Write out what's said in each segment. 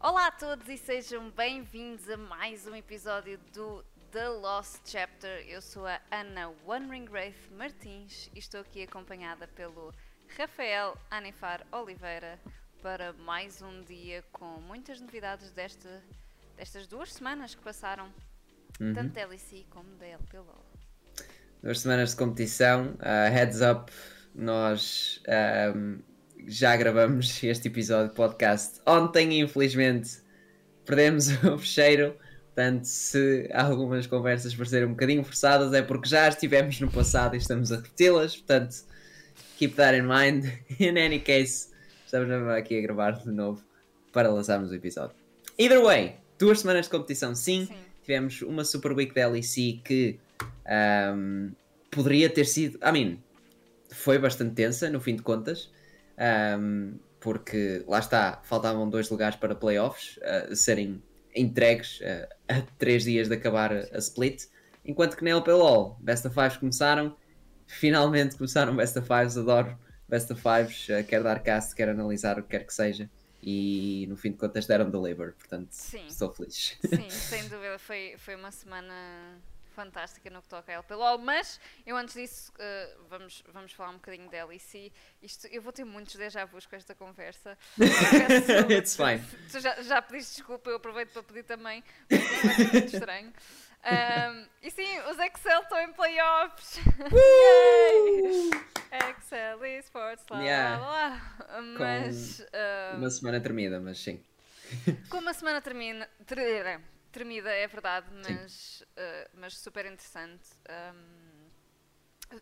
Olá a todos e sejam bem-vindos a mais um episódio do The Lost Chapter. Eu sou a Ana One Wraith Martins e estou aqui acompanhada pelo Rafael Anifar Oliveira para mais um dia com muitas novidades desta, destas duas semanas que passaram, Uhum. tanto da LEC como da LPLOL. Duas semanas de competição. Uh, heads up, nós um, já gravamos este episódio de podcast ontem, infelizmente perdemos o fecheiro. Portanto, se algumas conversas parecerem um bocadinho forçadas, é porque já estivemos no passado e estamos a repeti-las. Portanto, keep that in mind. In any case, estamos aqui a gravar de novo para lançarmos o episódio. Either way, duas semanas de competição, sim. Sim. Tivemos uma Super Week da LEC que um, poderia ter sido. I mean, foi bastante tensa no fim de contas, um, porque lá está, faltavam dois lugares para playoffs uh, serem entregues uh, a três dias de acabar a, split, enquanto que na LPLOL, Best of Fives começaram, finalmente começaram Best of Fives, adoro Best of Fives, uh, quer dar cast, quer analisar o que quer que seja. E no fim de contas deram deliver, portanto Sim. estou feliz. Sim, sem dúvida, foi, foi uma semana fantástica no que toca a LPLOL, mas eu antes disso, eh, vamos, vamos falar um bocadinho da LEC. Isto, eu vou ter muitos déjà vus com esta conversa. Peço- It's fine. Tu já, já pediste desculpa, eu aproveito para pedir também, porque ser muito estranho. Ahm, e sim, os Excel estão em playoffs. Yay! Excel Esports, lá, Yeah. lá, lá. Mas. ahm, Uma semana tremida, mas sim. como a semana termina, ter- tremida, é verdade, mas, uh, mas super interessante. Um,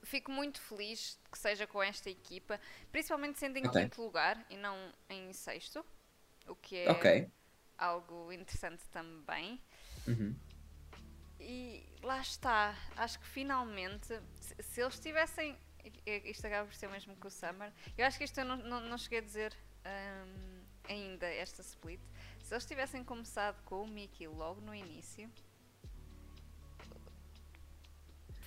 fico muito feliz que seja com esta equipa, principalmente sendo em Ok. quinto lugar e não em sexto, o que é Ok. algo interessante também. Uhum. E lá está, acho que finalmente, se, se eles tivessem. Isto acaba por ser o mesmo que o Summer. Eu acho que isto eu não, não, não cheguei a dizer hum, ainda, esta split. Se eles tivessem começado com o Mickey logo no início,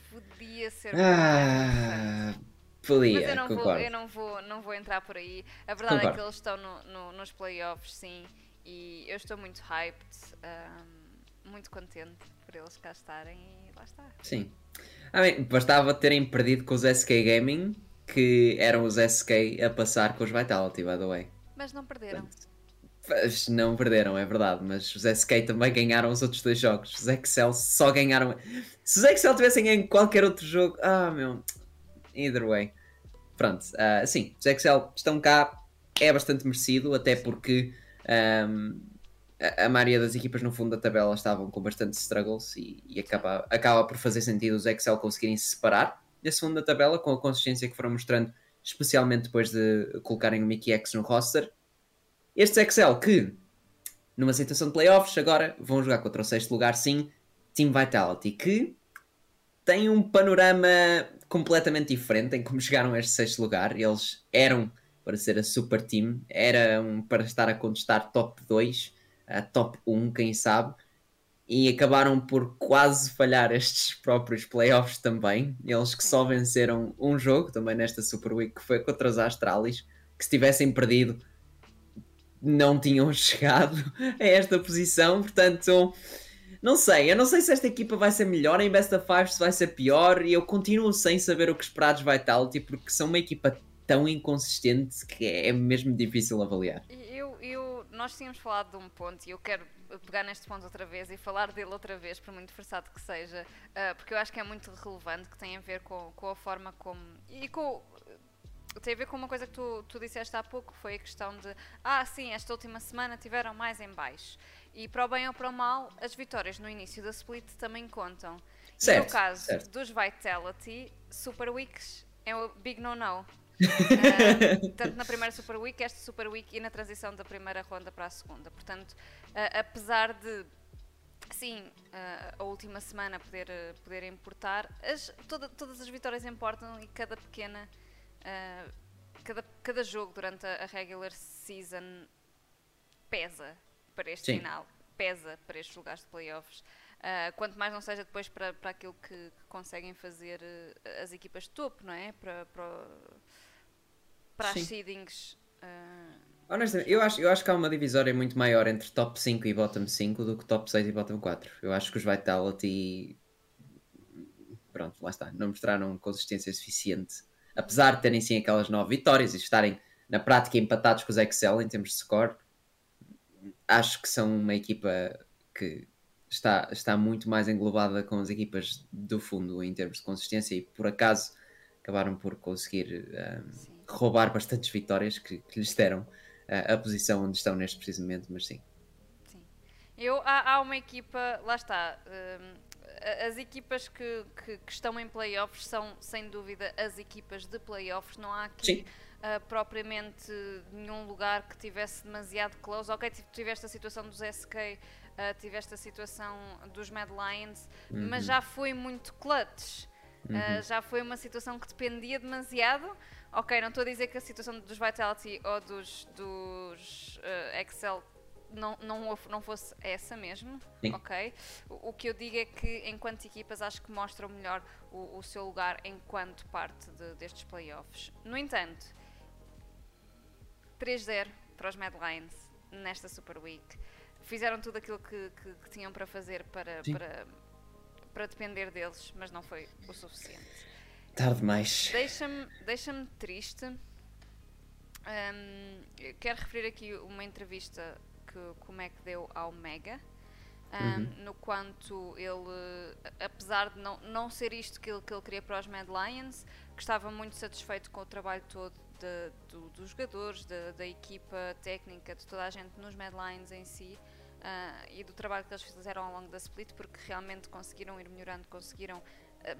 podia ser Ah, interessante. Mas podia, eu não, vou, concordo. eu não, vou, não vou entrar por aí. A verdade é Concordo. que eles estão no- no- nos playoffs, sim. E eu estou muito hyped, hum, muito contente por eles cá estarem e lá está. Sim. Ah, bem, bastava terem perdido com os SK Gaming, que eram os SK a passar com os Vitality, by the way. Mas não perderam. Mas Não perderam, é verdade, mas os SK também ganharam os outros dois jogos. Os Excel só ganharam. Se os Excel tivessem ganho qualquer outro jogo, ah meu, either way. Pronto, ah, sim, os Excel estão cá, é bastante merecido, até porque ahm, a, a maioria das equipas no fundo da tabela estavam com bastante struggles e, e acaba, acaba por fazer sentido os Excel conseguirem se separar desse fundo da tabela com a consistência que foram mostrando, especialmente depois de colocarem o Mickey X no roster. Estes Excel que, numa situação de playoffs, agora vão jogar contra o sexto lugar, sim, Team Vitality, que tem um panorama completamente diferente em como chegaram a este sexto lugar. Eles eram para ser a super team, eram para estar a contestar top 2, a top 1, quem sabe, e acabaram por quase falhar estes próprios playoffs também. Eles que só venceram um jogo também nesta Super Week, que foi contra os Astralis, que se tivessem perdido não tinham chegado a esta posição, portanto, não sei, eu não sei se esta equipa vai ser melhor em Best of Five, se vai ser pior, e eu continuo sem saber o que esperar dos Vitality, porque são uma equipa tão inconsistente que é mesmo difícil avaliar. Eu, eu, nós tínhamos falado de um ponto e eu quero pegar neste ponto outra vez e falar dele outra vez, por muito forçado que seja, ah, porque eu acho que é muito relevante, que tem a ver com, com a forma como. e com. Tem a ver com uma coisa que tu, tu disseste há pouco, foi a questão de ah, sim, esta última semana tiveram mais em baixo. E para o bem ou para o mal, as vitórias no início da split também contam. e Certo, no caso certo. dos Vitality, Super Weeks é o big no-no. Ah, tanto na primeira Super Week, esta Super Week e na transição da primeira ronda para a segunda. Portanto, ah, apesar de sim, ah, a última semana poder, poder importar, as- toda- todas as vitórias importam e cada pequena, ah, cada, cada jogo durante a, regular season pesa para este Sim. final, pesa para estes lugares de playoffs. Ah, quanto mais não seja depois para, para aquilo que, que conseguem fazer eh, as equipas de topo, não é? Para, para, para as seedings Honestamente, eu acho, eu acho que há uma divisória muito maior entre top 5 e bottom 5 do que top 6 e bottom 4. Eu acho que os Vitality. Pronto, lá está. Não mostraram consistência suficiente. Apesar de terem sim aquelas 9 vitórias e estarem na prática empatados com os Excel em termos de score, acho que são uma equipa que está, está muito mais englobada com as equipas do fundo em termos de consistência e por acaso acabaram por conseguir um, roubar bastantes vitórias que, que lhes deram a, a posição onde estão neste preciso momento, mas sim. Sim. Eu, há, há uma equipa, lá está, um, as equipas que, que, que, estão em playoffs são sem dúvida as equipas de playoffs, não há aqui uh, propriamente nenhum lugar que tivesse demasiado close. Ok, tiveste a situação dos SK, uh, ah, tiveste a situação dos Mad Lions, uhum. mas já foi muito clutch. Uhum. Uh, já foi uma situação que dependia demasiado Ok, não estou a dizer que a situação dos Vitality ou dos, dos Excel não, não, não fosse essa mesmo, Sim. ok? O, o, que eu digo é que, enquanto equipas, acho que mostram melhor o, o seu lugar enquanto parte de, destes playoffs. No entanto, 3-0 para os Mad Lions nesta Super Week. Fizeram tudo aquilo que, que, que tinham para fazer para, para, para depender deles, mas não foi o suficiente. Tarde demais. Deixa-me deixa triste. Um, quero referir aqui uma entrevista que, que o Mac deu ao Mega. Um, uhum. no quanto ele, apesar de não, não ser isto que ele, que ele queria para os Mad Lions, que estava muito satisfeito com o trabalho todo de, do, dos jogadores, de, da equipa técnica, de toda a gente nos Mad Lions em si uh, e do trabalho que eles fizeram ao longo da split, porque realmente conseguiram ir melhorando, conseguiram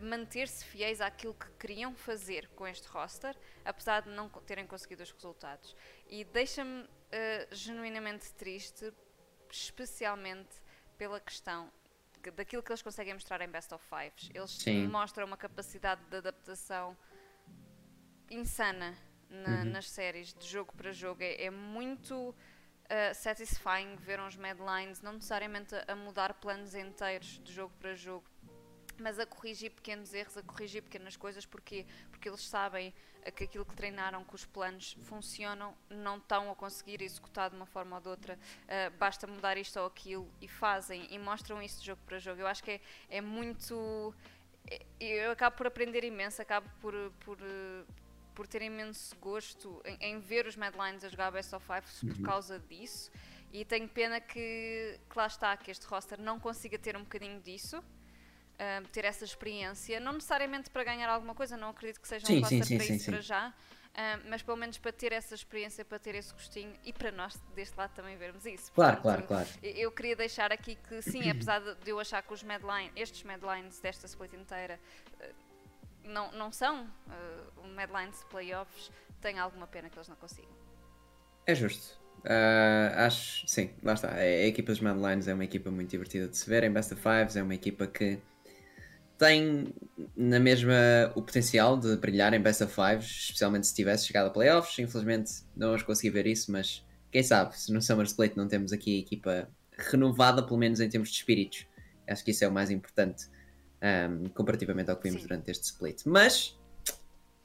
manter-se fiéis àquilo que queriam fazer com este roster, apesar de não terem conseguido os resultados. E deixa-me uh, genuinamente triste, especialmente pela questão daquilo que eles conseguem mostrar em Best of Fives. Eles Sim. mostram uma capacidade de adaptação insana na, uhum. nas séries, de jogo para jogo. É, é muito uh, satisfying ver uns Madlines, não necessariamente a, a mudar planos inteiros de jogo para jogo, mas a corrigir pequenos erros, a corrigir pequenas coisas, porquê? Porque eles sabem que aquilo que treinaram, que os planos funcionam, não estão a conseguir executar de uma forma ou de outra, uh, basta mudar isto ou aquilo e fazem e mostram isso de jogo para jogo. Eu acho que é, é muito. É, eu acabo por aprender imenso, acabo por, por, por ter imenso gosto em, em ver os Madlines a jogar Best of Five por uhum. causa disso. E tenho pena que, que lá está, que este roster não consiga ter um bocadinho disso uh, ter essa experiência, não necessariamente para ganhar alguma coisa, não acredito que seja um sim, sim, para isso para já, uh, mas pelo menos para ter essa experiência, para ter esse gostinho e para nós deste lado também vermos isso. Claro, Portanto, claro, claro. Eu queria deixar aqui que sim, apesar de eu achar que os Madline, estes Madlines desta split inteira uh, não, não são uh, Madlines de playoffs, tem alguma pena que eles não consigam. É justo. Uh, acho, sim, lá está. A, equipa dos Madlines é uma equipa muito divertida de se ver em Best of Fives, é uma equipa que tem na mesma o potencial de brilhar em Best of Fives, especialmente se tivesse chegado a playoffs. Infelizmente não vamos conseguir ver isso, mas quem sabe se no Summer Split não temos aqui a equipa renovada, pelo menos em termos de espíritos. Acho que isso é o mais importante um, comparativamente ao que vimos Sim. durante este split. Mas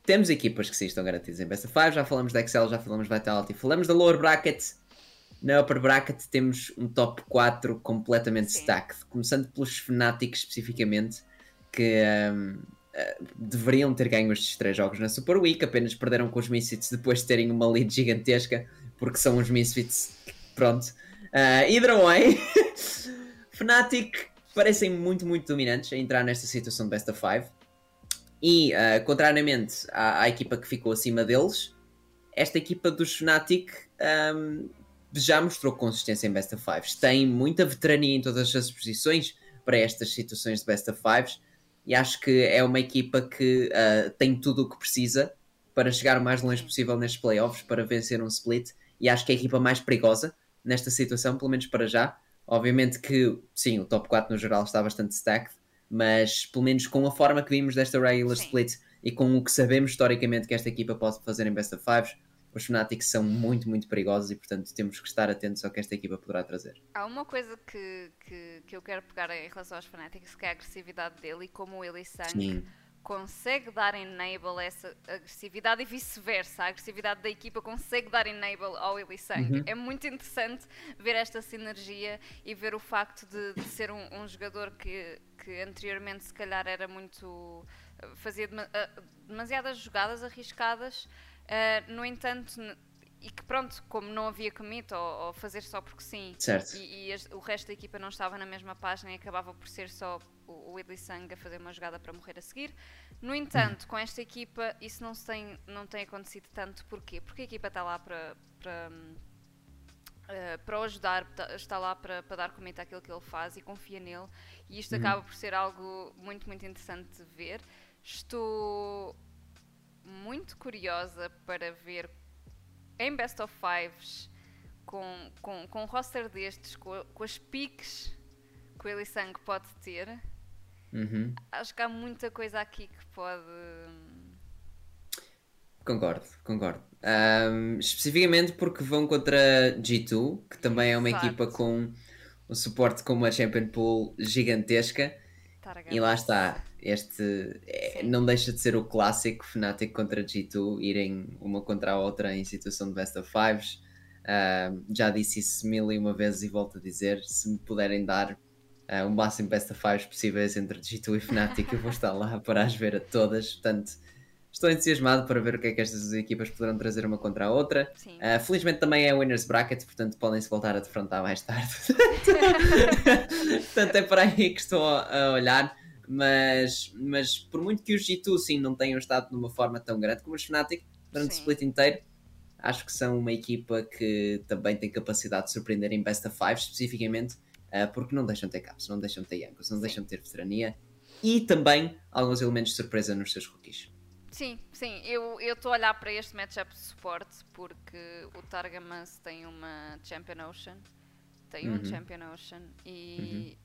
temos equipas que sim estão garantidas em Best of Five. Já falamos da Excel, já falamos da Vitality, falamos da Lower Bracket. Na Upper Bracket temos um top 4 completamente sim. stacked, começando pelos Fnatic especificamente que um, eh, deveriam ter ganho estes três jogos na Super Week, apenas perderam com os Misfits depois de terem uma lead gigantesca, porque são os Misfits. Pronto. Uh, either way, Fnatic parecem muito, muito dominantes a entrar nesta situação de Best of Five. E, uh, contrariamente à, à, equipa que ficou acima deles, esta equipa dos Fnatic um, já mostrou consistência em Best of Fives. Tem muita veterania em todas as posições para estas situações de Best of Fives e acho que é uma equipa que uh, tem tudo o que precisa para chegar o mais longe possível nestes playoffs, para vencer um split, e acho que é a equipa mais perigosa nesta situação, pelo menos para já. Obviamente que, sim, o top 4 no geral está bastante stacked, mas pelo menos com a forma que vimos desta regular sim. split e com o que sabemos historicamente que esta equipa pode fazer em best of fives, os Fnatic são muito, muito perigosos e, portanto, temos que estar atentos ao que esta equipa poderá trazer. Há uma coisa que, que, que eu quero pegar em relação aos Fnatic, que é a agressividade dele e como ele e Sang consegue dar enable a essa agressividade e vice-versa. A agressividade da equipa consegue dar enable ao Ilisang. Uhum. É muito interessante ver esta sinergia e ver o facto de, de ser um, um, jogador que, que anteriormente se calhar era muito. fazia demasiadas jogadas arriscadas. Uh, no entanto, e que pronto, como não havia commit ou, ou fazer só porque sim, certo. e, e o resto da equipa não estava na mesma página e acabava por ser só o, o Idli Sang a fazer uma jogada para morrer a seguir. No entanto, com esta equipa isso não, tem, não tem acontecido tanto. Porquê? Porque a equipa está lá para, para, uh, para o ajudar, tá, está lá para, para dar commit àquilo que ele faz e confia nele. E isto uhum. acaba por ser algo muito, muito interessante de ver. Estou muito curiosa para ver em Best of Fives, com, com, com um roster destes, com, com as piques que o Elisang pode ter, uhum. acho que há muita coisa aqui que pode. Concordo, concordo. Um, especificamente porque vão contra G2, que também é uma Exato. equipa com um suporte com uma Champion Pool gigantesca. E lá está, este é, não deixa de ser o clássico Fnatic contra G2 irem uma contra a outra em situação de best of fives. Uh, já disse isso mil e uma vezes e volto a dizer: se me puderem dar uh, o máximo best of fives possíveis entre G2 e Fnatic, eu vou estar lá para as ver a todas. Portanto, estou entusiasmado para ver o que é que estas equipas poderão trazer uma contra a outra. Uh, felizmente também é Winners Bracket, portanto podem-se voltar a defrontar mais tarde. portanto, é para aí que estou a olhar mas, mas por muito que os G2 sim não tenham estado numa forma tão grande como os Fnatic durante sim. o split inteiro, acho que são uma equipa que também tem capacidade de surpreender em Best of Five, especificamente uh, porque não deixam ter caps, não deixam ter Yankos, não deixam ter veterania e também alguns elementos de surpresa nos seus rookies. Sim, sim, eu estou a olhar para este matchup de suporte porque o Targamas tem uma Champion Ocean, tem uhum. um Champion Ocean e uhum.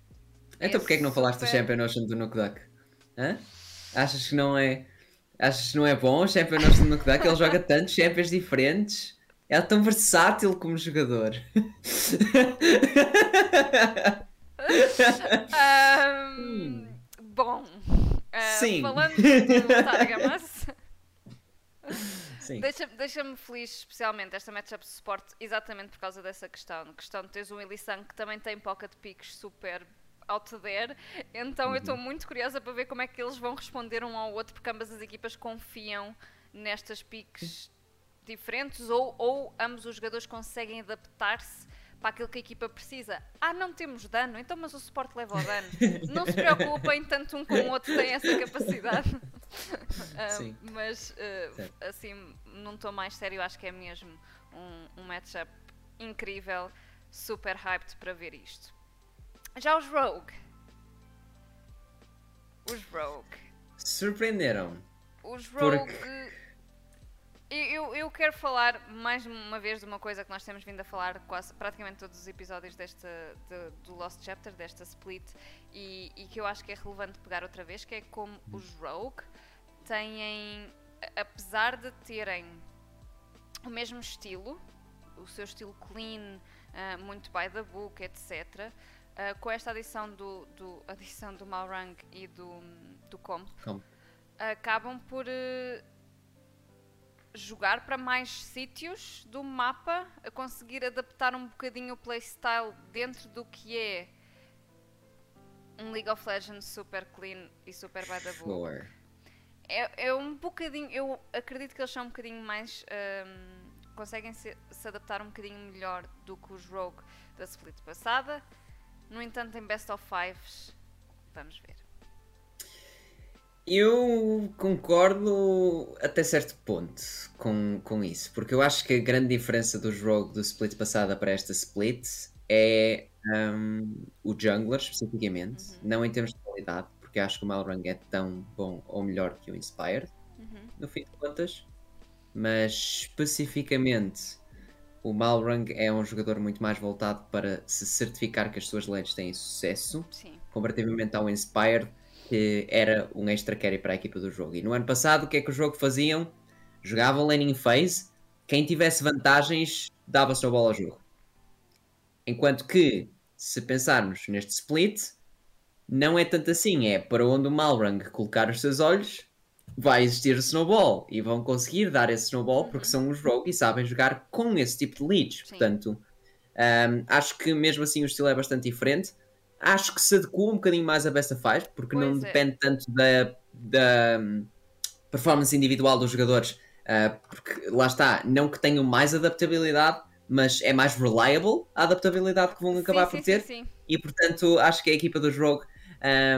Então porquê é que não falaste super... do Champion Ocean do Nukduck? Hã? Achas que não é. Achas que não é bom o Champion Ocean do Nukduck? Ele joga tantos champions diferentes. É tão versátil como jogador. um, bom, uh, Sim. falando do Targamas, deixa-me deixa feliz especialmente esta matchup de suporte exatamente por causa dessa questão. Questão de teres um Elisang que também tem pocket picks super out there. Então uhum. eu estou muito curiosa para ver como é que eles vão responder um ao outro, porque ambas as equipas confiam nestas piques diferentes ou, ou ambos os jogadores conseguem adaptar-se para aquilo que a equipa precisa. Ah, não temos dano, então mas o suporte leva o dano. Não se preocupem, tanto um como o outro têm essa capacidade. uh, mas uh, assim, não estou mais sério, acho que é mesmo um, um matchup incrível, super hyped para ver isto. Já os Rogue. Os Rogue. Surpreenderam. Os Rogue. Porque... Eu, eu quero falar mais uma vez de uma coisa que nós temos vindo a falar quase praticamente todos os episódios desta, de, do Lost Chapter, desta split, e, e, que eu acho que é relevante pegar outra vez, que é como os Rogue têm, apesar de terem o mesmo estilo, o seu estilo clean, uh, muito by the book, etc., Uh, com esta adição do, do, adição do Malrang e do, do Comp. acabam por uh, jogar para mais sítios do mapa, a conseguir adaptar um bocadinho o playstyle dentro do que é um League of Legends super clean e super by the book. É, é um bocadinho, eu acredito que eles são um bocadinho mais. Um, conseguem se, se adaptar um bocadinho melhor do que os Rogue da split passada. No entanto, em Best of Fives, vamos ver. Eu concordo até certo ponto com, com isso, porque eu acho que a grande diferença dos Rogue do split passada para esta split é um, o jungler especificamente, uhum. não em termos de qualidade, porque acho que o Malrang é tão bom ou melhor que o Inspired, uhum. no fim de contas, mas especificamente o Malrang é um jogador muito mais voltado para se certificar que as suas lanes têm sucesso, Sim. comparativamente ao Inspired, que era um extra carry para a equipa do jogo. E no ano passado, o que é que o jogo faziam? Jogavam laning phase, quem tivesse vantagens dava-se a bola ao jogo. Enquanto que, se pensarmos neste split, não é tanto assim, é para onde o Malrang colocar os seus olhos, vai existir o snowball e vão conseguir dar esse snowball porque Uhum. são os rogue e sabem jogar com esse tipo de leads. Sim. Portanto, um, acho que mesmo assim o estilo é bastante diferente. Acho que se adequa um bocadinho mais a Best of Five porque não Pois é. depende tanto da, da hum, performance individual dos jogadores. uh, porque lá está, não que tenham mais adaptabilidade, mas é mais reliable a adaptabilidade que vão acabar sim, por sim, ter. E portanto, acho que a equipa dos Rogue,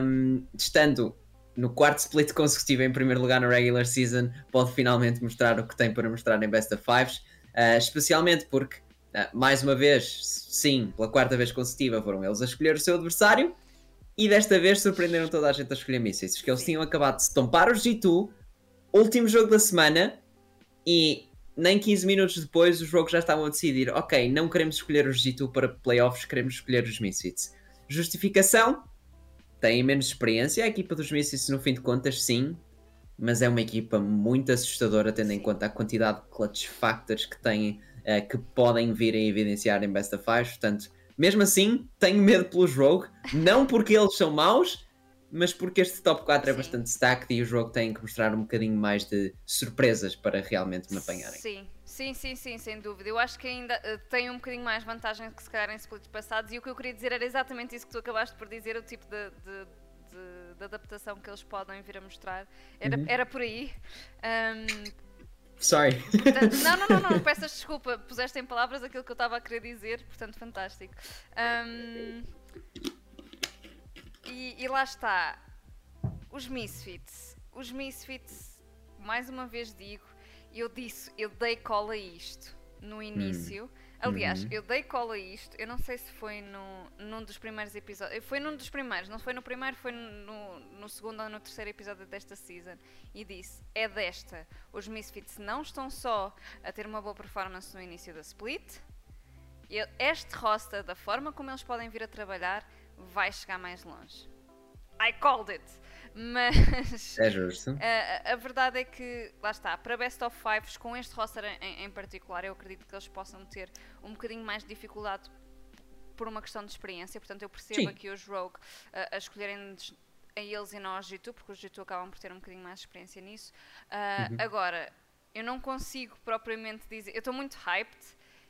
um, estando no quarto split consecutivo em primeiro lugar na regular season, pode finalmente mostrar o que tem para mostrar em Best of Fives. uh, especialmente porque, uh, mais uma vez, sim, pela quarta vez consecutiva, foram eles a escolher o seu adversário. E desta vez surpreenderam toda a gente a escolher mísseis, porque eles tinham acabado de estompar os G2, último jogo da semana, e nem 15 minutos depois os jogos já estavam a decidir: ok, não queremos escolher os G2 para playoffs, queremos escolher os Misfits. Justificação? Têm menos experiência, a equipa dos Misfits, no fim de contas, sim, mas é uma equipa muito assustadora, tendo em conta a quantidade de clutch factors que têm, eh, que podem vir a evidenciar em Best of Five. Portanto, mesmo assim, tenho medo pelos Rogue, não porque eles são maus, mas porque este top 4 é Sim. bastante stacked e os Rogue têm que mostrar um bocadinho mais de surpresas para realmente me apanharem. Sim, sim, sim, sim, sem dúvida. Eu acho que ainda eh, tem um bocadinho mais vantagem que se calhar em splits passados e o que eu queria dizer era exatamente isso que tu acabaste por dizer, o tipo de, de- de- de adaptação que eles podem vir a mostrar. Era, Uhum. era por aí. Ahm, Sorry. portanto, não, não, não, não, peças desculpa, puseste em palavras aquilo que eu estava a querer dizer, portanto, fantástico. Ahm, e, e lá está. Os Misfits. Os Misfits, mais uma vez digo, eu disse, eu dei cola a isto no início. Aliás, Uhum. eu dei cola a isto, eu não sei se foi no, num dos primeiros episódios. Foi num dos primeiros, não foi no primeiro, foi no, no segundo ou no terceiro episódio desta season. E disse: é desta. Os Misfits não estão só a ter uma boa performance no início da split. Este roster, da forma como eles podem vir a trabalhar, vai chegar mais longe. I called it! Mas. É justo. A, a- verdade é que, lá está, para Best of Fives, com este roster em, em particular, eu acredito que eles possam ter um bocadinho mais de dificuldade por uma questão de experiência. Portanto, eu percebo Sim. aqui os Rogue a, a escolherem a eles e não aos G2, porque os G2 acabam por ter um bocadinho mais de experiência nisso. Ah, Uhum. Agora, eu não consigo propriamente dizer. Eu estou muito hyped.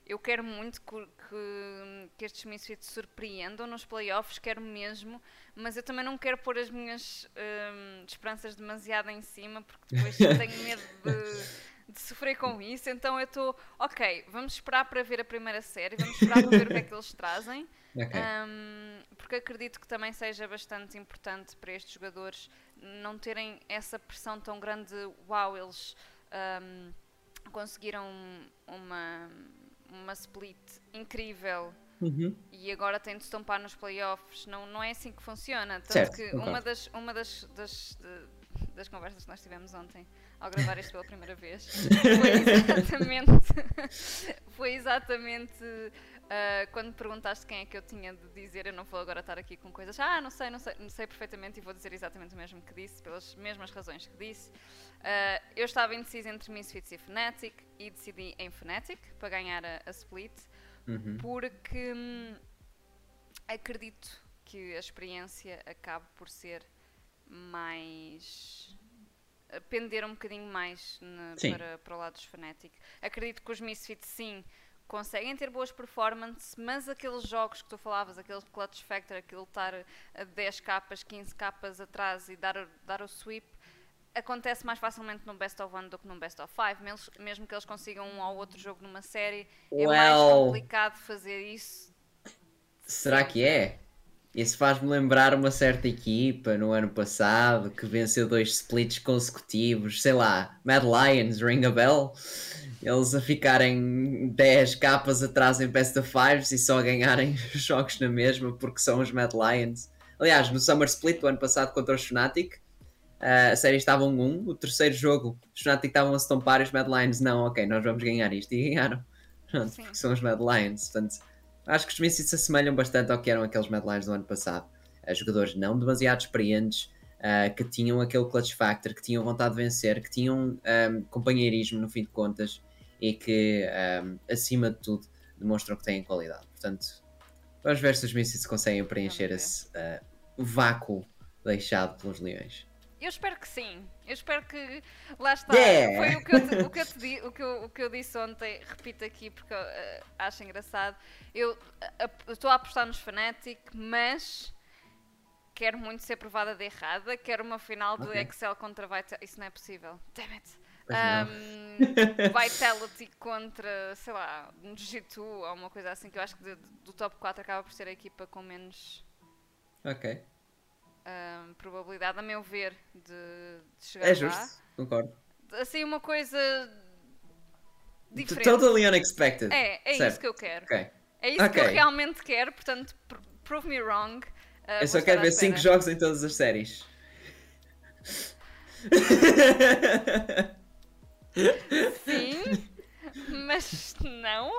Eu quero muito que, que, que estes Misfits surpreendam nos playoffs, quero mesmo, mas eu também não quero pôr as minhas hum, esperanças demasiado em cima, porque depois tenho medo de, de sofrer com isso. Então eu estou, ok, vamos esperar para ver a primeira série, vamos esperar para ver o que é que eles trazem. Ok. Um, porque acredito que também seja bastante importante para estes jogadores não terem essa pressão tão grande de uau, eles um, conseguiram uma, uma split incrível Uhum. e agora têm de estampar nos playoffs. Não, não é assim que funciona. Tanto Certo, que uma das, uma das, das, de- das conversas que nós tivemos ontem ao gravar isto pela primeira vez foi exatamente, foi exatamente ah, quando perguntaste quem é que eu tinha de dizer. Eu não vou agora estar aqui com coisas. Ah, não sei, não sei, não sei perfeitamente e vou dizer exatamente o mesmo que disse, pelas mesmas razões que disse. Ah, eu estava indecisa entre Misfits e Fnatic e decidi em Fnatic para ganhar a, a split Uhum. porque hum, acredito que a experiência acabe por ser mais. pender um bocadinho mais na- para, para o lado dos Fnatic. Acredito que os Misfits, sim, conseguem ter boas performances, mas aqueles jogos que tu falavas, aquele clutch factor, aquele estar a 10 capas, 15 capas atrás e dar, o- dar o sweep, acontece mais facilmente no Best of One do que no Best of Five. Mes- Mesmo que eles consigam um ou outro jogo numa série, é mais Well. complicado fazer isso. Será que é? Isso faz-me lembrar uma certa equipa no ano passado que venceu dois splits consecutivos, sei lá, Mad Lions, Ring a Bell. Eles a ficarem 10 capas atrás em Best of Fives e só ganharem jogos na mesma porque são os Mad Lions. Aliás, no Summer Split do ano passado contra os Fnatic, a série estava 1-1. O terceiro jogo, os Fnatic estavam a se tompar e os Mad Lions, não, ok, nós vamos ganhar isto. E ganharam. Pronto, porque são os Mad Lions. Portanto, acho que os Misfits se assemelham bastante ao que eram aqueles Mad Lions do ano passado. Uh, jogadores não demasiado experientes, uh, que tinham aquele clutch factor, que tinham vontade de vencer, que tinham um, companheirismo no fim de contas e que, um, acima de tudo, demonstram que têm qualidade. Portanto, vamos ver se os Misfits conseguem preencher esse uh, vácuo deixado pelos Leões. Eu espero que sim. Eu espero que. Lá está. Yeah. Foi o que, eu te, o, que eu te o, que eu, o que eu disse ontem. Repito aqui porque eu, eh, acho engraçado. Eu eh, ap- estou a apostar nos Fnatic, mas. Quero muito ser provada de errada. Quero uma final de Ok. Excel contra Vitality. Isso não é possível. Damn it. Um, Vitality contra, sei lá, um G2 ou uma coisa assim. Que eu acho que de- do top 4 acaba por ser a equipa com menos Ok. Um, probabilidade, a meu ver, de, de chegar É lá. justo, concordo. Assim, uma coisa diferente. Totally unexpected. É, é Certo. isso que eu quero. Ok. É isso que eu realmente quero, portanto, pr- prove me wrong. Uh, Eu só quero ver espera. 5 jogos em todas as séries. Sim, mas não.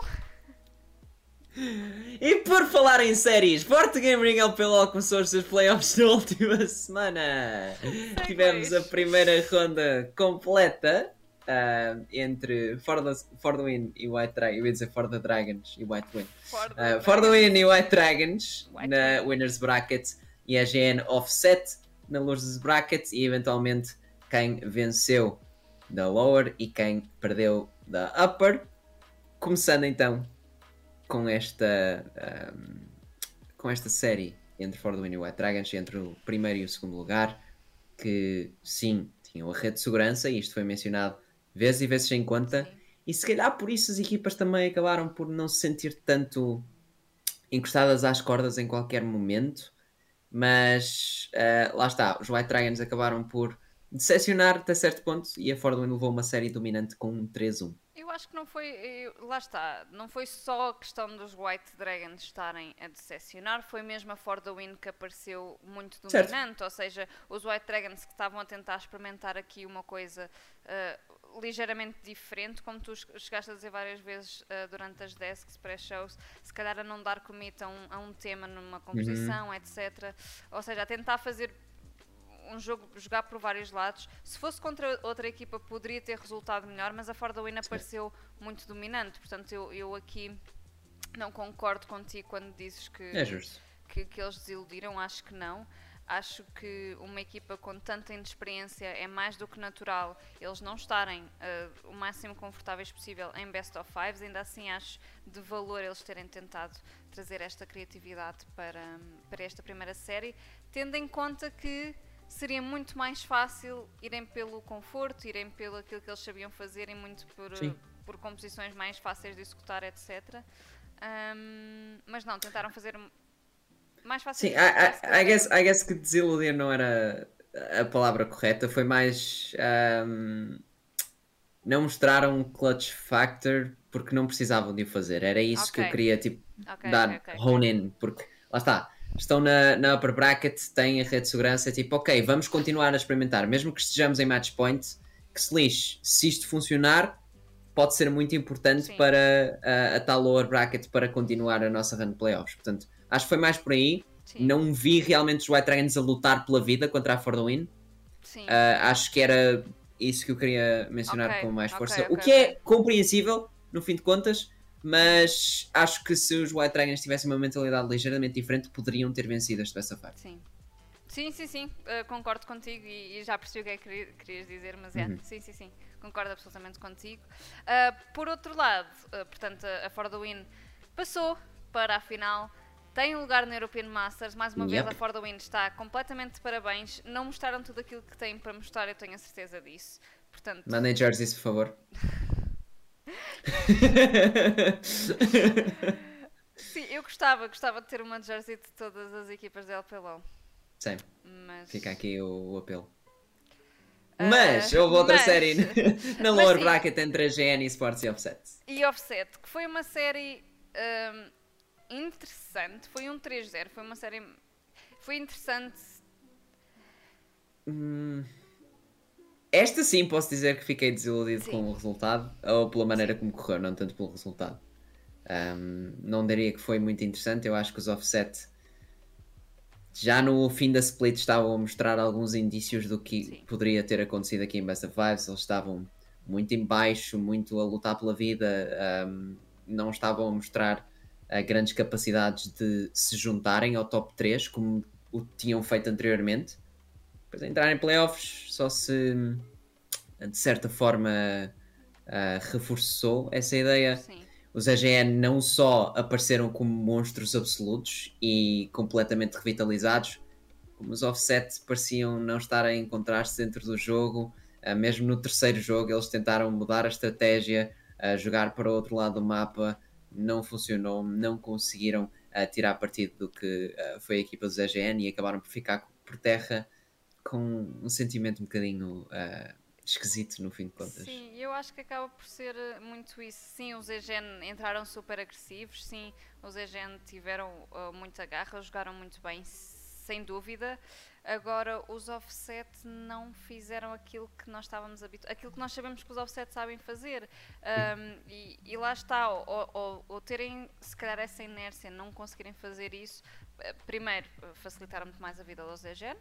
E por falar em séries, Forte Game Ring LPLO começou os seus playoffs na última semana. Tivemos a primeira ronda completa ah, entre For the, For the Win e White Dragons. Eu ia dizer For the Dragons e White Win. For Uh, For the Win e White Dragons White na Win. Winners Bracket e a GN Offset na Losers Bracket e eventualmente quem venceu da Lower e quem perdeu da Upper. Começando então com esta um, com esta série entre For the Win e White Dragons, entre o primeiro e o segundo lugar, que sim, tinham a rede de segurança, e isto foi mencionado vezes e vezes sem conta, Sim. e se calhar por isso as equipas também acabaram por não se sentir tanto encostadas às cordas em qualquer momento. Mas ah, lá está, os White Dragons acabaram por decepcionar até certo ponto e a Fordwin levou uma série dominante com um 3-1. Eu acho que não foi. eu- lá está. Não foi só a questão dos White Dragons estarem a decepcionar, foi mesmo a For the Win que apareceu muito Certo. dominante. Ou seja, os White Dragons que estavam a tentar experimentar aqui uma coisa ah, ligeiramente diferente, como tu chegaste a dizer várias vezes ah, durante as desks pré-shows, se calhar a não dar commit a um, a um tema numa composição, etc. Ou seja, a tentar fazer um jogo jogar por vários lados. Se fosse contra outra equipa poderia ter resultado melhor, mas a For the Win apareceu muito dominante. Portanto, eu, eu aqui não concordo contigo quando dizes que, É que, que eles desiludiram. Acho que não. Acho que uma equipa com tanta inexperiência é mais do que natural eles não estarem eh, o máximo confortáveis possível em best of fives. Ainda assim, acho de valor eles terem tentado trazer esta criatividade para, para esta primeira série, tendo em conta que seria muito mais fácil irem pelo conforto, irem pelo aquilo que eles sabiam fazer e muito por, Sim. por composições mais fáceis de executar, etc. Ahm, mas não, tentaram fazer mais fácil. Sim, de I, I, I, guess, I guess que desiludir não era a palavra correta, foi mais ahm, não mostraram um clutch factor porque não precisavam de o fazer. Era isso que eu queria tipo, Ok, dar ok, ok. hone in, porque lá está, estão na, na upper bracket, têm a rede de segurança, é tipo, ok, vamos continuar a experimentar, mesmo que estejamos em match point, que se lixe, se isto funcionar, pode ser muito importante Sim. para a, a tal lower bracket para continuar a nossa run de playoffs. Portanto, acho que foi mais por aí. Sim, Não vi realmente os White Dragons a lutar pela vida contra a For the Win. sim. Ah, acho que era isso que eu queria mencionar Ok, com mais força. ok, o que é compreensível, no fim de contas, mas acho que se os White Dragons tivessem uma mentalidade ligeiramente diferente, poderiam ter vencido esta of Five. Sim. Sim, sim, sim, uh, concordo contigo e, e já percebi o que é que queri- querias dizer, mas é, Uhum. sim, sim, sim, concordo absolutamente contigo. Uh, por outro lado, uh, portanto, a, a For the Win passou para a final, tem lugar no European Masters, mais uma Yep. vez a For the Win está completamente de parabéns, não mostraram tudo aquilo que têm para mostrar, eu tenho a certeza disso. Portanto, Mandem jerseys, por favor. sim, eu gostava, gostava de ter uma jersey de todas as equipas da LPLO, Sim, mas... fica aqui o, o apelo. Ah, Mas houve outra mas- série na Mas lower sim. bracket entre a GN Sports e Offset. E Offset, que foi uma série hum, interessante, foi um 3-0, foi uma série. Foi interessante. Hum, Esta sim posso dizer que fiquei desiludido Sim. com o resultado, ou pela maneira como correu, não tanto pelo resultado. Hum, não diria que foi muito interessante, eu acho que os offset já no fim da split estavam a mostrar alguns indícios do que Sim. poderia ter acontecido aqui em Best of Fives. Eles estavam muito em baixo, muito a lutar pela vida, hum, não estavam a mostrar ah, grandes capacidades de se juntarem ao top 3 como o tinham feito anteriormente. Depois entrar em playoffs só se de certa forma uh, reforçou essa ideia. Sim. Os AGN não só apareceram como monstros absolutos e completamente revitalizados, como os offset pareciam não estar a encontrar-se dentro do jogo. Uh, mesmo no terceiro jogo, eles tentaram mudar a estratégia, uh, jogar para o outro lado do mapa, não funcionou, não conseguiram uh, tirar partido do que foi a equipa dos AGN e acabaram por ficar por terra com um sentimento um bocadinho esquisito no fim de contas. Sim, eu acho que acaba por ser muito isso. Sim, os EGN entraram super agressivos, sim, os EGN tiveram uh, muita garra, jogaram muito bem, sem dúvida. Agora, os offset não fizeram aquilo que nós estávamos habituados, aquilo que nós sabemos que os offset sabem fazer. Um, e, e, lá está, ou, ou, ou, terem se calhar essa inércia, não conseguirem fazer isso, eh, primeiro, facilitar muito mais a vida dos EGN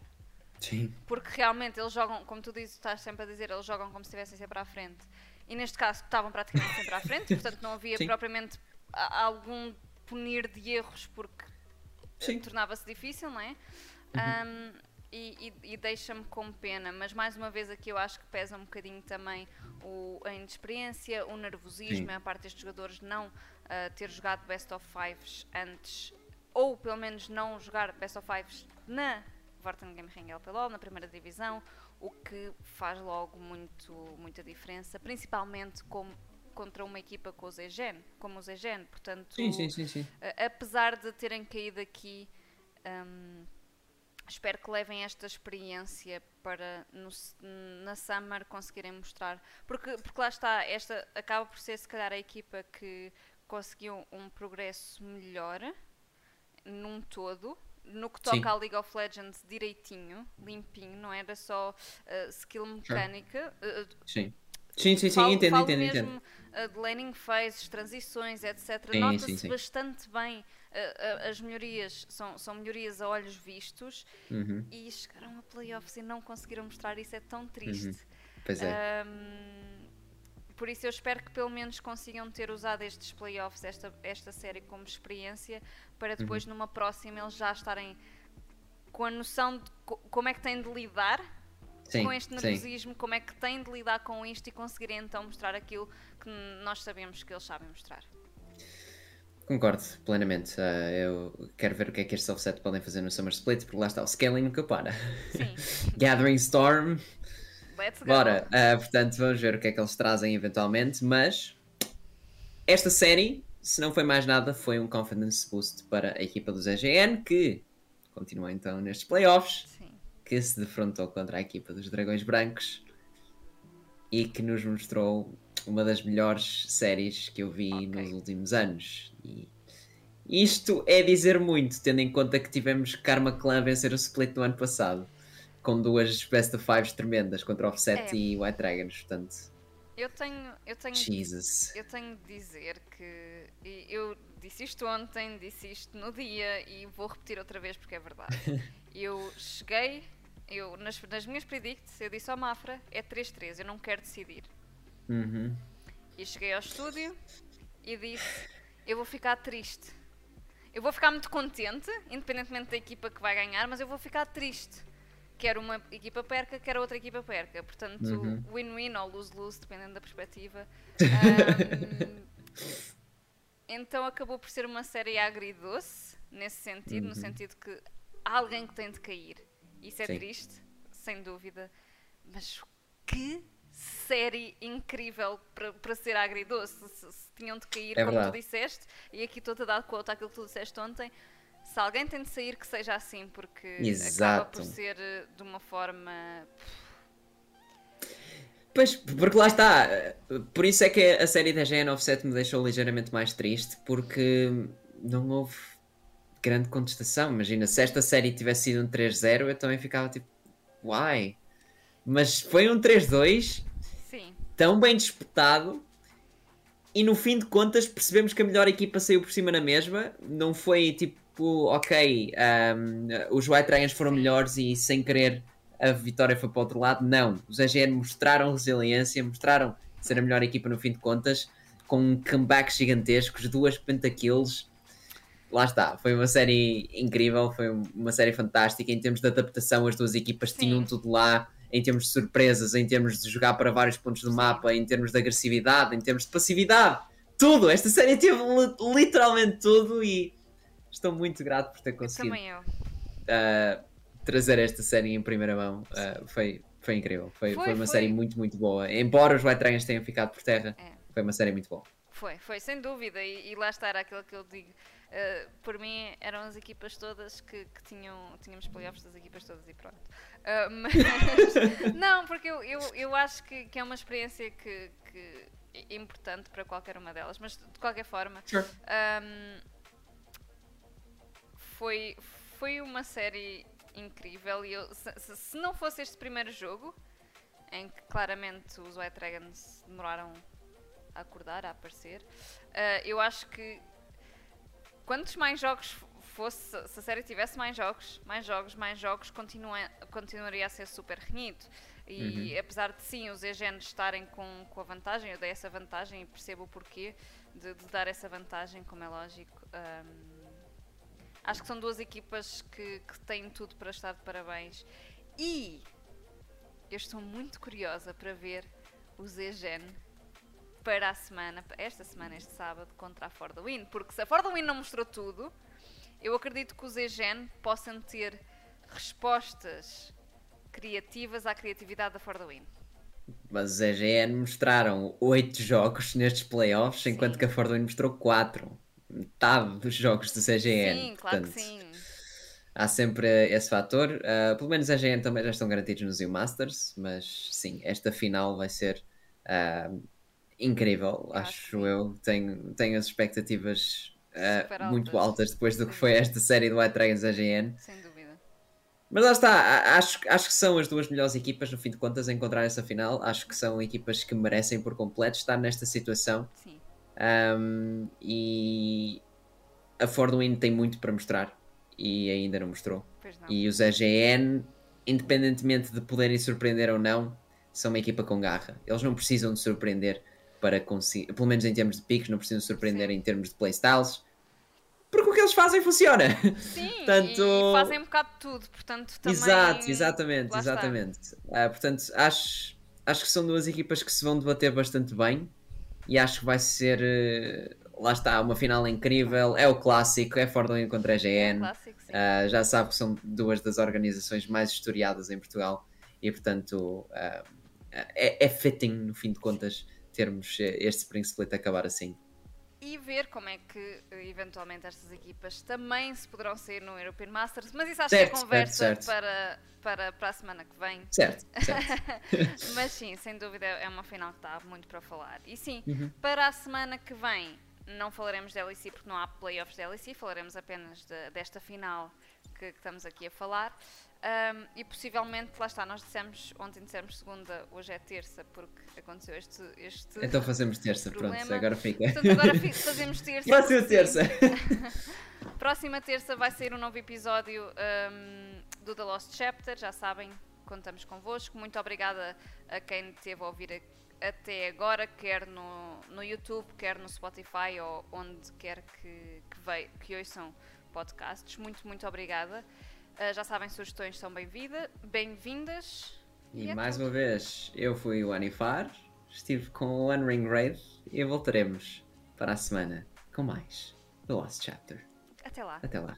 Sim. Porque realmente eles jogam, como tu dizes, estás sempre a dizer, eles jogam como se estivessem sempre à frente. E neste caso estavam praticamente sempre à frente, portanto não havia Sim. propriamente algum punir de erros porque tornava-se difícil, não é? Uhum. Um, e, e, e deixa-me com pena, mas mais uma vez aqui eu acho que pesa um bocadinho também o, a inexperiência, o nervosismo, Sim. a parte destes jogadores não uh, ter jogado Best of Fives antes, ou pelo menos não jogar Best of Fives na Vorten Game Ring LPLOL na primeira divisão, o que faz logo muito, muita diferença, principalmente como, contra uma equipa com o Zegen, como o Zegen, portanto, sim, sim, sim, sim. apesar de terem caído aqui, um, espero que levem esta experiência para no, na Summer conseguirem mostrar, porque, porque lá está, esta acaba por ser se calhar a equipa que conseguiu um progresso melhor num todo, no que toca Sim. à League of Legends direitinho, limpinho, não era só uh, skill mecânica. Uh, sim. Sim, sim, sim, falo, entendo, falo entendo, mesmo, entendo. De laning phases, transições, etc. Nota-se bastante bem uh, as melhorias, são, são melhorias a olhos vistos uhum. e chegaram a playoffs e não conseguiram mostrar isso, é tão triste. Uhum. Pois é. Um, por isso eu espero que pelo menos consigam ter usado estes playoffs, esta, esta série como experiência, para depois uhum. numa próxima eles já estarem com a noção de co como é que têm de lidar sim, com este nervosismo, sim. como é que têm de lidar com isto e conseguirem então mostrar aquilo que nós sabemos que eles sabem mostrar. Concordo plenamente. Uh, eu quero ver o que é que estes offset podem fazer no Summer Split, porque lá está, o scaling nunca para. Gathering Storm, Let's go. Bora, uh, portanto, vamos ver o que é que eles trazem eventualmente. Mas esta série, se não foi mais nada, foi um confidence boost para a equipa dos EGN, que continua então nestes playoffs, Sim. que se defrontou contra a equipa dos Dragões Brancos e que nos mostrou uma das melhores séries que eu vi okay. nos últimos anos. E isto é dizer muito, tendo em conta que tivemos Karma Clan vencer o split no ano passado com duas best of fives tremendas contra Offset é. e White Dragons, portanto. Eu tenho, eu tenho, Jesus. eu tenho de dizer que eu disse isto ontem, disse isto no dia e vou repetir outra vez porque é verdade. eu cheguei, eu nas, nas minhas predicts, eu disse ao Mafra, é 3-3, eu não quero decidir. Uhum. E cheguei ao estúdio e disse, eu vou ficar triste. Eu vou ficar muito contente, independentemente da equipa que vai ganhar, mas eu vou ficar triste quer uma equipa perca, quer outra equipa perca. Portanto, uhum. win-win ou lose-lose, dependendo da perspectiva. Um, então acabou por ser uma série agridoce, nesse sentido, uhum. no sentido que há alguém que tem de cair. Isso é Sim. triste, sem dúvida. Mas que série incrível para, ser agridoce. Se, se tinham de cair, é como verdade. tu disseste, e aqui estou-te a dar conta àquilo que tu disseste ontem se alguém tem de sair, que seja assim, porque Exato. acaba por ser eh, de uma forma. Pois, porque lá está. Por isso é que a série da GN97 me deixou ligeiramente mais triste, porque não houve grande contestação. Imagina, se esta série tivesse sido um 3-0, eu também ficava tipo, why? Mas foi um 3-2 tão bem disputado e no fim de contas percebemos que a melhor equipa saiu por cima na mesma. Não foi tipo tipo, ok, um, os White Dragons foram melhores e sem querer a vitória foi para o outro lado. Não, os AGN mostraram resiliência, mostraram ser a melhor equipa no fim de contas, com comebacks gigantescos, duas pentakills. lá está, foi uma série incrível, foi uma série fantástica. Em termos de adaptação, as duas equipas Sim. tinham tudo lá. Em termos de surpresas, em termos de jogar para vários pontos do mapa, em termos de agressividade, em termos de passividade, tudo. Esta série teve li- literalmente tudo e estou muito grato por ter conseguido uh, trazer esta série em primeira mão. Uh, foi, foi incrível. Foi, Foi, foi uma foi. série muito, muito boa. Embora os Dragons tenham ficado por terra, É. foi uma série muito boa. Foi, foi, sem dúvida. E, e lá está, era aquilo que eu digo. Uh, por mim, eram as equipas todas que, que tinham. Tínhamos playoffs das equipas todas e pronto. Uh, mas. não, porque eu, eu, eu acho que, que é uma experiência que, que é importante para qualquer uma delas. Mas de qualquer forma. Sure. Um, foi, foi uma série incrível e eu, se, se- não fosse este primeiro jogo, em que claramente os White Dragons demoraram a acordar, a aparecer, uh, eu acho que quantos mais jogos fosse, se a série tivesse mais jogos, mais jogos, mais jogos, continua, continuaria a ser super renhido. E apesar de sim os EGNs estarem com, com a vantagem, eu dei essa vantagem e percebo o porquê de, de dar essa vantagem, como é lógico. um, acho que são duas equipas que, que têm tudo para estar de parabéns. E eu estou muito curiosa para ver o ZGN para a semana, esta semana, este sábado, contra a For the Win. Porque se a For the Win não mostrou tudo, eu acredito que os EGN possam ter respostas criativas à criatividade da For the Win. Mas os EGN mostraram 8 jogos nestes playoffs, enquanto Sim. que a Fordwin mostrou 4. Metade dos jogos dos EGN. sim, claro que sim. Há sempre esse fator. Uh, pelo menos a EGN também já estão garantidos nos U Masters, mas sim, esta final vai ser uh, incrível, Eu acho eu. Tenho, tenho as expectativas uh, muito altas. depois do que foi esta série do White Dragons EGN. Sem dúvida. Mas lá está, acho, acho que são as duas melhores equipas, no fim de contas, a encontrar essa final. Acho que são equipas que merecem por completo estar nesta situação. Sim. Um, e a Fordwin tem muito para mostrar e ainda não mostrou. Não. E os EGN, independentemente de poderem surpreender ou não, são uma equipa com garra. Eles não precisam de surpreender para conseguir, pelo menos em termos de picos, não precisam de surpreender Sim. em termos de playstyles, porque o que eles fazem funciona. Sim, Portanto- e fazem um bocado de tudo, portanto também... Exato, exatamente, lá exatamente. Ah, portanto, acho, acho que são duas equipas que se vão debater bastante bem e acho que vai ser, eh, lá está, uma final incrível. É o clássico, é Fordwin contra a É GN. clássico, sim. Ah, já sabe que são duas das organizações mais historiadas em Portugal e, portanto, ah, é, é fitting, no fim de contas, termos eh, este Spring Split acabar assim. E ver como é que eh, eventualmente estas equipas também se poderão sair no European Masters, mas isso acho Certo, que é certo, conversa certo. Para, para, para a semana que vem. Certo, certo. Mas sim, sem dúvida é uma final que está muito para falar. E sim, Uhum. para a semana que vem não falaremos de LEC porque não há playoffs de LEC, falaremos apenas de- desta final que, que estamos aqui a falar. Ahm, e possivelmente, lá está, nós dissemos, ontem dissemos segunda, hoje é terça, porque aconteceu este. este... Então fazemos terça, pronto, Problema. agora fica. Portanto, agora fazemos terça. Próxima terça. Próxima terça vai sair um novo episódio ahm, do The Lost Chapter, já sabem, contamos convosco. Muito obrigada a quem esteve a ouvir até agora, quer no, no YouTube, quer no Spotify ou onde quer que, que, vei, que ouçam podcasts. Muito, muito obrigada. Ah, já sabem, sugestões são bem-vinda- bem-vindas. E é mais tudo. uma vez, eu fui o Anifar, estive com o One Ring Raid e voltaremos para a semana com mais The Lost Chapter. Até lá. Até lá.